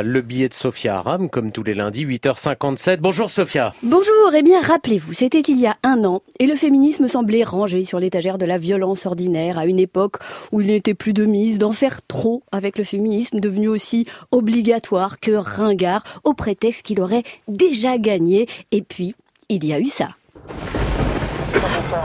Le billet de Sophia Aram, comme tous les lundis, 8h57. Bonjour Sophia. Bonjour, eh bien rappelez-vous, c'était il y a un an, et le féminisme semblait rangé sur l'étagère de la violence ordinaire, à une époque où il n'était plus de mise d'en faire trop avec le féminisme, devenu aussi obligatoire que ringard, au prétexte qu'il aurait déjà gagné. Et puis, il y a eu ça.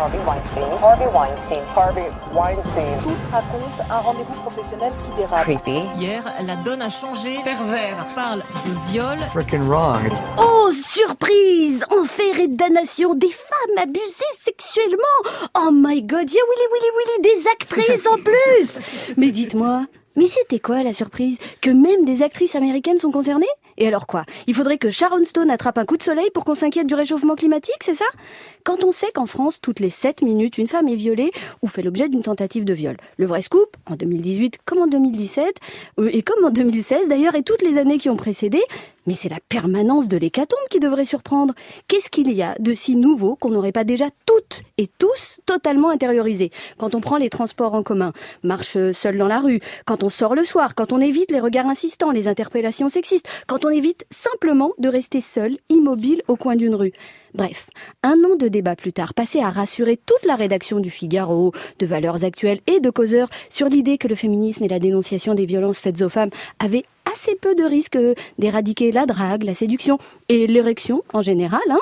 Harvey Weinstein. Harvey Weinstein. Harvey Weinstein. Tout raconte un rendez-vous professionnel qui dérape. Creepy. Hier, la donne a changé. Pervers parle de viol. Freaking wrong. Oh, surprise Enfer et damnation des femmes abusées sexuellement Oh my god, yeah, Willy, Willy, Willy, des actrices en plus Mais dites-moi, mais c'était quoi la surprise? Que même des actrices américaines sont concernées? Et alors quoi? Il faudrait que Sharon Stone attrape un coup de soleil pour qu'on s'inquiète du réchauffement climatique, c'est ça? Quand on sait qu'en France, toutes les 7 minutes, une femme est violée ou fait l'objet d'une tentative de viol. Le vrai scoop, en 2018 comme en 2017, euh, et comme en 2016 d'ailleurs, et toutes les années qui ont précédé, mais c'est la permanence de l'hécatombe qui devrait surprendre. Qu'est-ce qu'il y a de si nouveau qu'on n'aurait pas déjà toutes et tous totalement intériorisé Quand on prend les transports en commun, marche seul dans la rue, quand on sort le soir, quand on évite les regards insistants, les interpellations sexistes, quand on évite simplement de rester seul, immobile au coin d'une rue. Bref, un an de débat plus tard, passé à rassurer toute la rédaction du Figaro, de Valeurs Actuelles et de Causeur sur l'idée que le féminisme et la dénonciation des violences faites aux femmes avaient assez peu de risques d'éradiquer la drague, la séduction et l'érection en général, hein,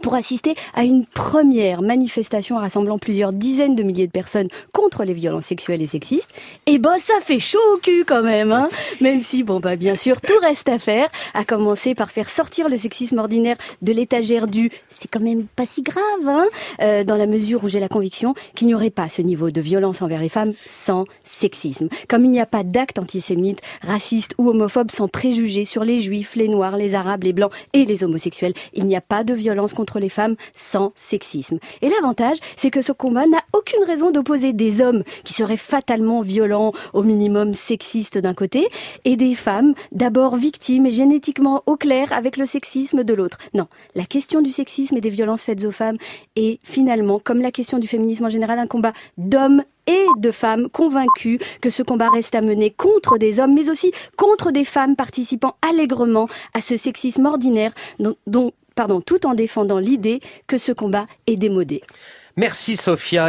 pour assister à une première manifestation rassemblant plusieurs dizaines de milliers de personnes contre les violences sexuelles et sexistes. Et ben ça fait chaud au cul quand même, hein même si bon bah bien sûr tout reste à faire, à commencer par faire sortir le sexisme ordinaire de l'étagère du c'est quand même pas si grave, hein euh, dans la mesure où j'ai la conviction qu'il n'y aurait pas ce niveau de violence envers les femmes sans sexisme, comme il n'y a pas d'acte antisémite, raciste ou homophobe sans préjugés sur les juifs, les noirs, les arabes, les blancs et les homosexuels. Il n'y a pas de violence contre les femmes sans sexisme. Et l'avantage, c'est que ce combat n'a aucune raison d'opposer des hommes qui seraient fatalement violents, au minimum sexistes d'un côté, et des femmes d'abord victimes et génétiquement au clair avec le sexisme de l'autre. Non, la question du sexisme et des violences faites aux femmes est finalement, comme la question du féminisme en général, un combat d'hommes et de femmes convaincus que ce combat reste à mener contre des hommes, mais aussi contre des femmes participant allègrement à ce sexisme ordinaire dont, dont pardon, tout en défendant l'idée que ce combat est démodé. Merci Sophia.